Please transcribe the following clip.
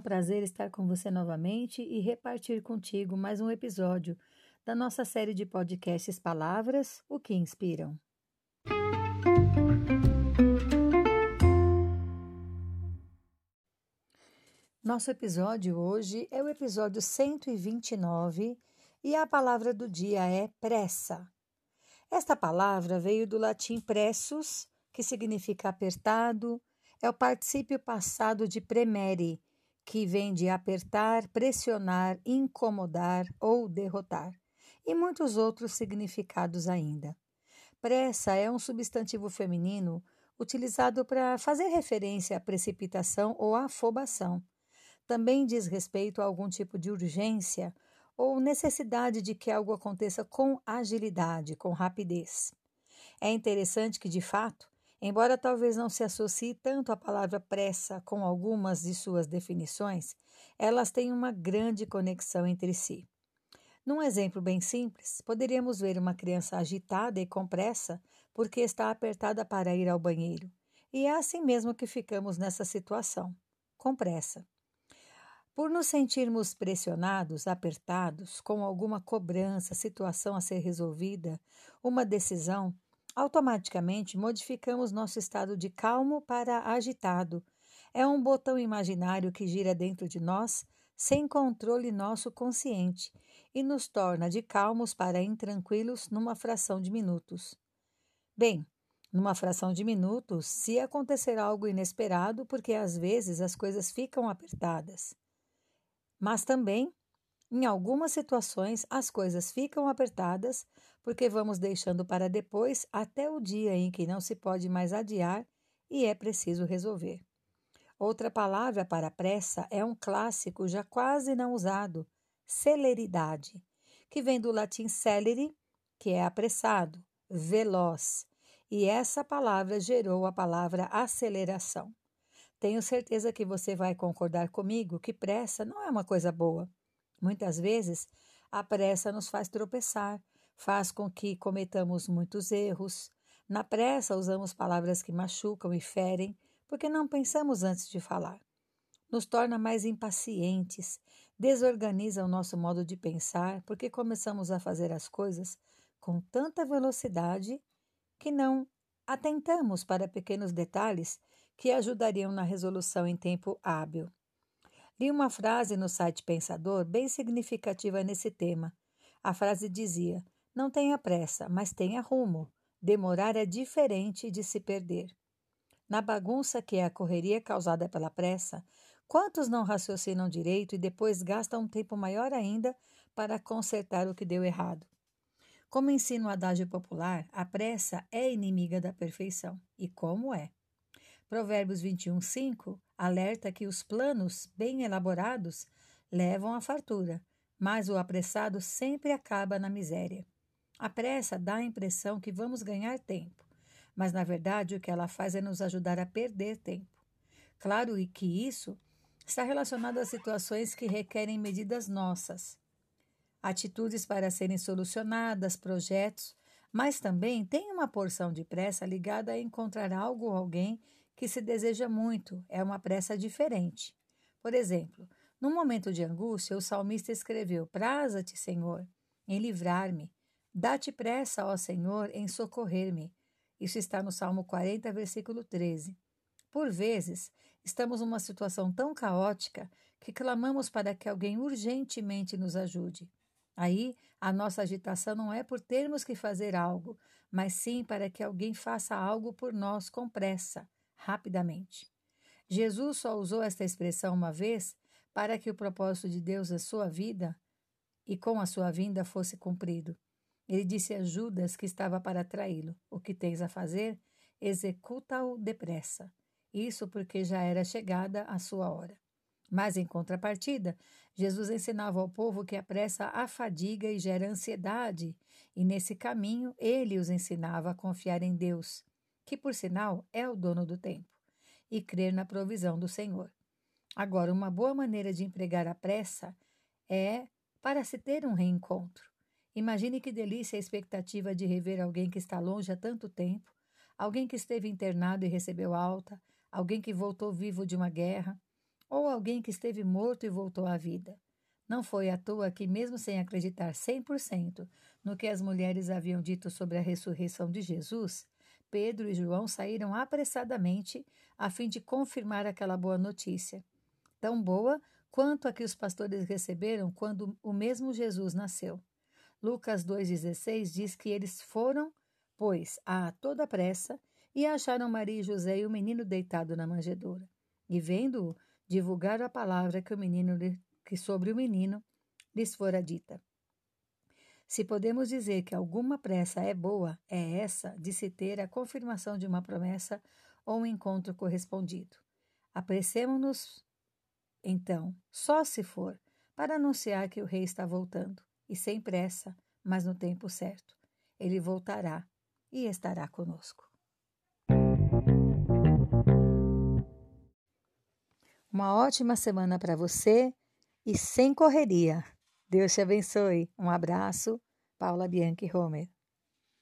prazer estar com você novamente e repartir contigo mais um episódio da nossa série de podcasts Palavras, o que inspiram. Nosso episódio hoje é o episódio 129 e a palavra do dia é pressa. Esta palavra veio do latim pressus, que significa apertado, é o particípio passado de premere, que vem de apertar, pressionar, incomodar ou derrotar, e muitos outros significados ainda. Pressa é um substantivo feminino utilizado para fazer referência à precipitação ou afobação. Também diz respeito a algum tipo de urgência ou necessidade de que algo aconteça com agilidade, com rapidez. É interessante que, de fato, embora talvez não se associe tanto à palavra pressa com algumas de suas definições, elas têm uma grande conexão entre si. Num exemplo bem simples, poderíamos ver uma criança agitada e com pressa porque está apertada para ir ao banheiro. E é assim mesmo que ficamos nessa situação, com pressa. Por nos sentirmos pressionados, apertados, com alguma cobrança, situação a ser resolvida, uma decisão, automaticamente modificamos nosso estado de calmo para agitado. É um botão imaginário que gira dentro de nós, sem controle nosso consciente, e nos torna de calmos para intranquilos numa fração de minutos. Bem, numa fração de minutos, se acontecer algo inesperado, porque às vezes as coisas ficam apertadas. Mas também, em algumas situações, as coisas ficam apertadas porque vamos deixando para depois até o dia em que não se pode mais adiar e é preciso resolver. Outra palavra para pressa é um clássico já quase não usado, celeridade, que vem do latim celere, que é apressado, veloz, e essa palavra gerou a palavra aceleração. Tenho certeza que você vai concordar comigo que pressa não é uma coisa boa. Muitas vezes, a pressa nos faz tropeçar, faz com que cometamos muitos erros. Na pressa, usamos palavras que machucam e ferem, porque não pensamos antes de falar. Nos torna mais impacientes, desorganiza o nosso modo de pensar, porque começamos a fazer as coisas com tanta velocidade que não atentamos para pequenos detalhes que ajudariam na resolução em tempo hábil. Li uma frase no site Pensador bem significativa nesse tema. A frase dizia: Não tenha pressa, mas tenha rumo. Demorar é diferente de se perder. Na bagunça que é a correria causada pela pressa, quantos não raciocinam direito e depois gastam um tempo maior ainda para consertar o que deu errado? Como ensina o adágio popular, a pressa é inimiga da perfeição. E como é? Provérbios 21, 5 alerta que os planos bem elaborados levam à fartura, mas o apressado sempre acaba na miséria. A pressa dá a impressão que vamos ganhar tempo, mas na verdade o que ela faz é nos ajudar a perder tempo. Claro que isso está relacionado a situações que requerem medidas nossas, atitudes para serem solucionadas, projetos, mas também tem uma porção de pressa ligada a encontrar algo ou alguém que se deseja muito, é uma pressa diferente. Por exemplo, num momento de angústia, o salmista escreveu: Praza-te, Senhor, em livrar-me. Dá-te pressa, ó Senhor, em socorrer-me. Isso está no Salmo 40, versículo 13. Por vezes, estamos numa situação tão caótica que clamamos para que alguém urgentemente nos ajude. Aí, a nossa agitação não é por termos que fazer algo, mas sim para que alguém faça algo por nós com pressa rapidamente. Jesus só usou esta expressão uma vez para que o propósito de Deus na sua vida e com a sua vinda fosse cumprido. Ele disse a Judas que estava para traí-lo: O que tens a fazer, executa-o depressa. Isso porque já era chegada a sua hora. Mas, em contrapartida, Jesus ensinava ao povo que a pressa afadiga e gera ansiedade, e nesse caminho ele os ensinava a confiar em Deus, que por sinal é o dono do tempo, e crer na provisão do Senhor. Agora, uma boa maneira de empregar a pressa é para se ter um reencontro. Imagine que delícia a expectativa de rever alguém que está longe há tanto tempo, alguém que esteve internado e recebeu alta, alguém que voltou vivo de uma guerra. ou alguém que esteve morto e voltou à vida. Não foi à toa que, mesmo sem acreditar 100% no que as mulheres haviam dito sobre a ressurreição de Jesus, Pedro e João saíram apressadamente a fim de confirmar aquela boa notícia. Tão boa quanto a que os pastores receberam quando o mesmo Jesus nasceu. Lucas 2,16 diz que eles foram, pois, a toda pressa e acharam Maria e José e o menino deitado na manjedoura. E vendo-o, divulgaram a palavra que o menino que sobre o menino lhes fora dita. Se podemos dizer que alguma pressa é boa, é essa de se ter a confirmação de uma promessa ou um encontro correspondido. Apressemos-nos, então, só se for, para anunciar que o rei está voltando, e sem pressa, mas no tempo certo. Ele voltará e estará conosco. Uma ótima semana para você e sem correria. Deus te abençoe. Um abraço, Paula Bianchi Homer.